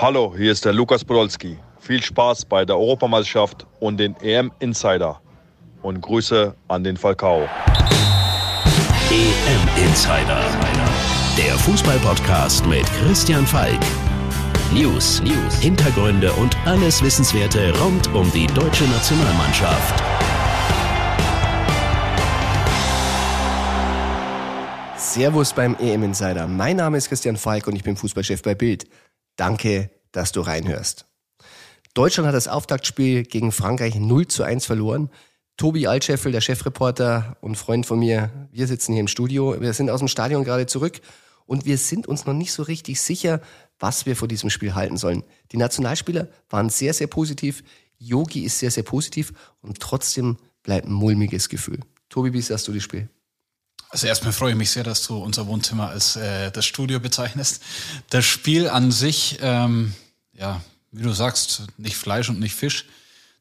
Hallo, hier ist der Lukas Podolski. Viel Spaß bei der Europameisterschaft und den EM Insider. Und Grüße an den Falcao. EM Insider. Der Fußballpodcast mit Christian Falk. News, News, Hintergründe und alles Wissenswerte rund um die deutsche Nationalmannschaft. Servus beim EM Insider. Mein Name ist Christian Falk und ich bin Fußballchef bei Bild. Danke, dass du reinhörst. Deutschland hat das Auftaktspiel gegen Frankreich 0 zu 1 verloren. Tobi Altscheffel, der Chefreporter und Freund von mir, wir sitzen hier im Studio. Wir sind aus dem Stadion gerade zurück und wir sind uns noch nicht so richtig sicher, was wir vor diesem Spiel halten sollen. Die Nationalspieler waren sehr, sehr positiv. Yogi ist sehr, sehr positiv und trotzdem bleibt ein mulmiges Gefühl. Tobi, wie siehst du das Spiel? Also erstmal freue ich mich sehr, dass du unser Wohnzimmer als äh, das Studio bezeichnest. Das Spiel an sich, ähm, ja, wie du sagst, nicht Fleisch und nicht Fisch.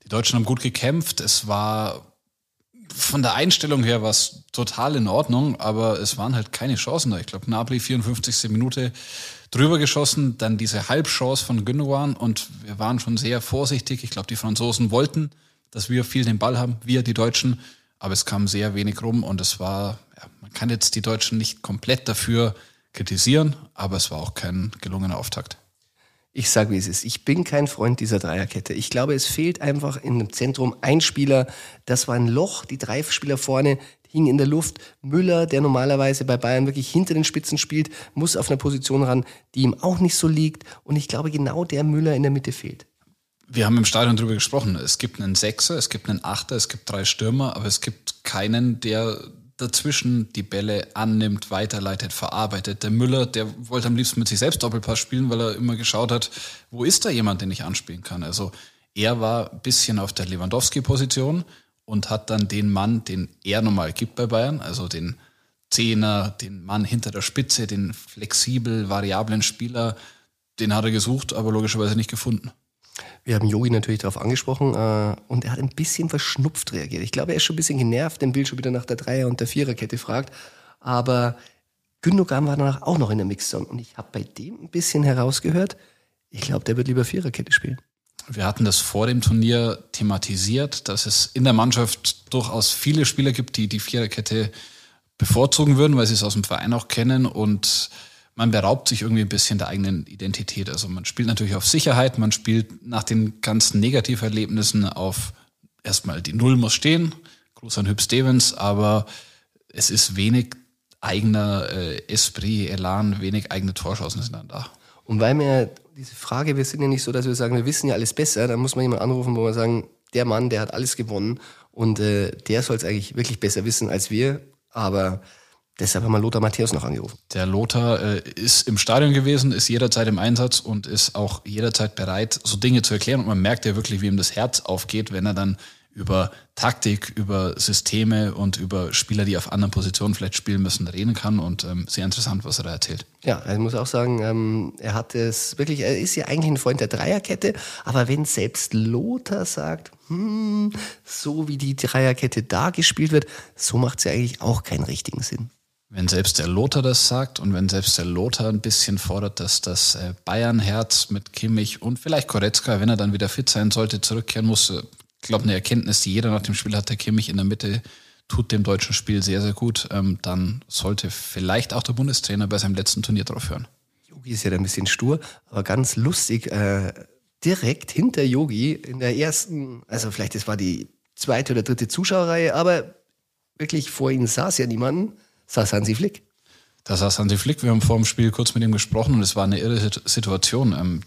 Die Deutschen haben gut gekämpft. Es war von der Einstellung her was total in Ordnung, aber es waren halt keine Chancen da. Ich glaube, Napoli 54. Minute drüber geschossen, dann diese Halbchance von Gündogan und wir waren schon sehr vorsichtig. Ich glaube, die Franzosen wollten, dass wir viel den Ball haben, wir die Deutschen, aber es kam sehr wenig rum und es war ja, man kann jetzt die Deutschen nicht komplett dafür kritisieren, aber es war auch kein gelungener Auftakt. Ich sage, wie es ist. Ich bin kein Freund dieser Dreierkette. Ich glaube, es fehlt einfach in dem Zentrum ein Spieler. Das war ein Loch. Die drei Spieler vorne hingen in der Luft. Müller, der normalerweise bei Bayern wirklich hinter den Spitzen spielt, muss auf eine Position ran, die ihm auch nicht so liegt. Und ich glaube, genau der Müller in der Mitte fehlt. Wir haben im Stadion darüber gesprochen. Es gibt einen Sechser, es gibt einen Achter, es gibt drei Stürmer, aber es gibt keinen, der dazwischen die Bälle annimmt, weiterleitet, verarbeitet. Der Müller, der wollte am liebsten mit sich selbst Doppelpass spielen, weil er immer geschaut hat, wo ist da jemand, den ich anspielen kann. Also er war ein bisschen auf der Lewandowski-Position und hat dann den Mann, den er normal gibt bei Bayern, also den Zehner, den Mann hinter der Spitze, den flexibel variablen Spieler, den hat er gesucht, aber logischerweise nicht gefunden. Wir haben Yogi natürlich darauf angesprochen äh, und er hat ein bisschen verschnupft reagiert. Ich glaube, er ist schon ein bisschen genervt, wenn Bill schon wieder nach der Dreier- und der Viererkette fragt. Aber Gündogan war danach auch noch in der Mixzone und ich habe bei dem ein bisschen herausgehört, ich glaube, der wird lieber Viererkette spielen. Wir hatten das vor dem Turnier thematisiert, dass es in der Mannschaft durchaus viele Spieler gibt, die die Viererkette bevorzugen würden, weil sie es aus dem Verein auch kennen und man beraubt sich irgendwie ein bisschen der eigenen Identität. Also man spielt natürlich auf Sicherheit, man spielt nach den ganzen Negativerlebnissen auf erstmal die Null muss stehen. Gruß an Hüb Stevens, aber es ist wenig eigener äh, Esprit, Elan, wenig eigene Torschancen sind dann da. Und weil mir diese Frage, wir sind ja nicht so, dass wir sagen, wir wissen ja alles besser, dann muss man jemanden anrufen, wo wir sagen, der Mann, der hat alles gewonnen und äh, der soll es eigentlich wirklich besser wissen als wir. Aber Deshalb haben wir Lothar Matthäus noch angerufen. Der Lothar äh, ist im Stadion gewesen, ist jederzeit im Einsatz und ist auch jederzeit bereit, so Dinge zu erklären. Und man merkt ja wirklich, wie ihm das Herz aufgeht, wenn er dann über Taktik, über Systeme und über Spieler, die auf anderen Positionen vielleicht spielen müssen, reden kann. Und ähm, sehr interessant, was er da erzählt. Ja, ich muss auch sagen, ähm, er hat es wirklich, er ist ja eigentlich ein Freund der Dreierkette, aber wenn selbst Lothar sagt, hm, so wie die Dreierkette da gespielt wird, so macht sie eigentlich auch keinen richtigen Sinn. Wenn selbst der Lothar das sagt und wenn selbst der Lothar ein bisschen fordert, dass das äh, Bayern-Herz mit Kimmich und vielleicht Koretzka, wenn er dann wieder fit sein sollte, zurückkehren muss, äh, ich glaube, eine Erkenntnis, die jeder nach dem Spiel hat, der Kimmich in der Mitte tut dem deutschen Spiel sehr, sehr gut, ähm, dann sollte vielleicht auch der Bundestrainer bei seinem letzten Turnier drauf hören. Yogi ist ja da ein bisschen stur, aber ganz lustig, äh, direkt hinter Yogi in der ersten, also vielleicht das war die zweite oder dritte Zuschauerreihe, aber wirklich vor ihm saß ja niemanden saß Hansi Flick. Da saß Hansi Flick. Wir haben vor dem Spiel kurz mit ihm gesprochen und es war eine irre Situation. Ähm,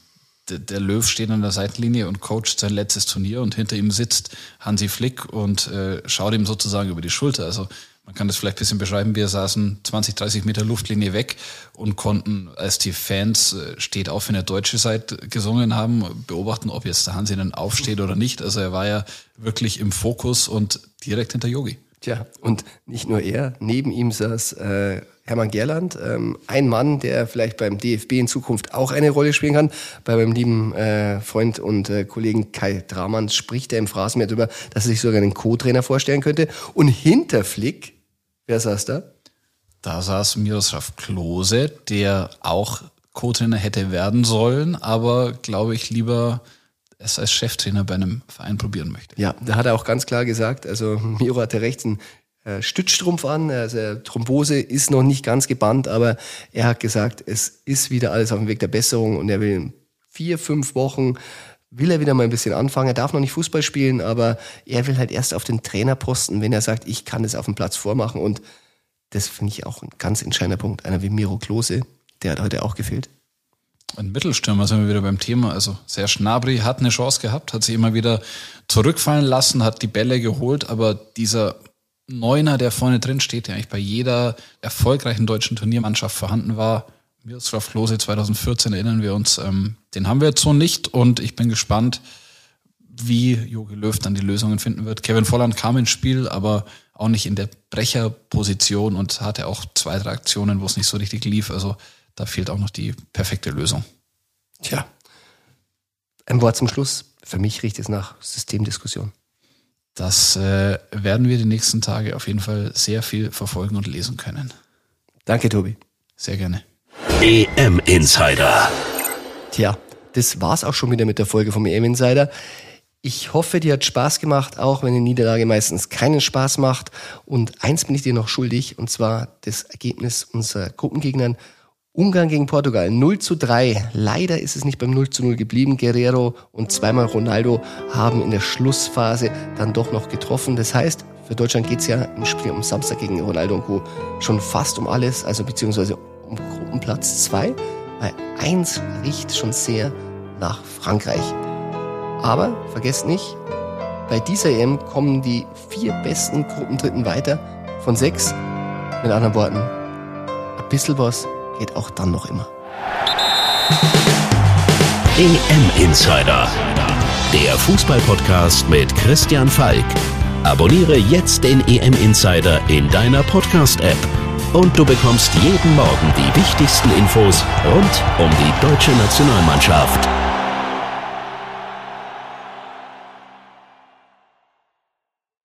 der, der, Löw steht an der Seitenlinie und coacht sein letztes Turnier und hinter ihm sitzt Hansi Flick und äh, schaut ihm sozusagen über die Schulter. Also man kann das vielleicht ein bisschen beschreiben. Wir saßen 20, 30 Meter Luftlinie weg und konnten, als die Fans äh, steht auf, wenn der deutsche Seite gesungen haben, beobachten, ob jetzt der Hansi dann aufsteht oder nicht. Also er war ja wirklich im Fokus und direkt hinter Yogi. Tja, und nicht nur er, neben ihm saß äh, Hermann Gerland, ähm, ein Mann, der vielleicht beim DFB in Zukunft auch eine Rolle spielen kann. Bei meinem lieben äh, Freund und äh, Kollegen Kai Dramann spricht er im Phrasenmeer darüber, dass er sich sogar einen Co-Trainer vorstellen könnte. Und hinter Flick, wer saß da? Da saß Miroslav Klose, der auch Co-Trainer hätte werden sollen, aber glaube ich lieber es als Cheftrainer bei einem Verein probieren möchte. Ja, da hat er auch ganz klar gesagt, also Miro hatte rechts einen äh, Stützstrumpf an, also Thrombose ist noch nicht ganz gebannt, aber er hat gesagt, es ist wieder alles auf dem Weg der Besserung und er will in vier, fünf Wochen will er wieder mal ein bisschen anfangen. Er darf noch nicht Fußball spielen, aber er will halt erst auf den Trainerposten, wenn er sagt, ich kann es auf dem Platz vormachen. Und das finde ich auch ein ganz entscheidender Punkt. Einer wie Miro Klose, der hat heute auch gefehlt. Ein Mittelstürmer sind wir wieder beim Thema. Also sehr Schnabri hat eine Chance gehabt, hat sich immer wieder zurückfallen lassen, hat die Bälle geholt, aber dieser Neuner, der vorne drin steht, der eigentlich bei jeder erfolgreichen deutschen Turniermannschaft vorhanden war, Miroslav Klose 2014 erinnern wir uns, ähm, den haben wir jetzt so nicht und ich bin gespannt, wie Jogi Löw dann die Lösungen finden wird. Kevin Volland kam ins Spiel, aber auch nicht in der Brecherposition und hatte auch zwei, drei Aktionen, wo es nicht so richtig lief. Also da fehlt auch noch die perfekte Lösung. Tja, ein Wort zum Schluss. Für mich riecht es nach Systemdiskussion. Das äh, werden wir die nächsten Tage auf jeden Fall sehr viel verfolgen und lesen können. Danke, Tobi. Sehr gerne. EM Insider. Tja, das war's auch schon wieder mit der Folge vom EM Insider. Ich hoffe, dir hat Spaß gemacht, auch wenn die Niederlage meistens keinen Spaß macht. Und eins bin ich dir noch schuldig, und zwar das Ergebnis unserer Gruppengegnern. Ungarn gegen Portugal 0 zu 3. Leider ist es nicht beim 0 zu 0 geblieben. Guerrero und zweimal Ronaldo haben in der Schlussphase dann doch noch getroffen. Das heißt, für Deutschland geht's ja im Spiel am Samstag gegen Ronaldo und Co. schon fast um alles, also beziehungsweise um Gruppenplatz 2. Bei 1 riecht schon sehr nach Frankreich. Aber vergesst nicht, bei dieser EM kommen die vier besten Gruppendritten weiter von sechs. Mit anderen Worten, ein bisschen was geht auch dann noch immer. EM Insider. Der Fußballpodcast mit Christian Falk. Abonniere jetzt den EM Insider in deiner Podcast-App und du bekommst jeden Morgen die wichtigsten Infos rund um die deutsche Nationalmannschaft.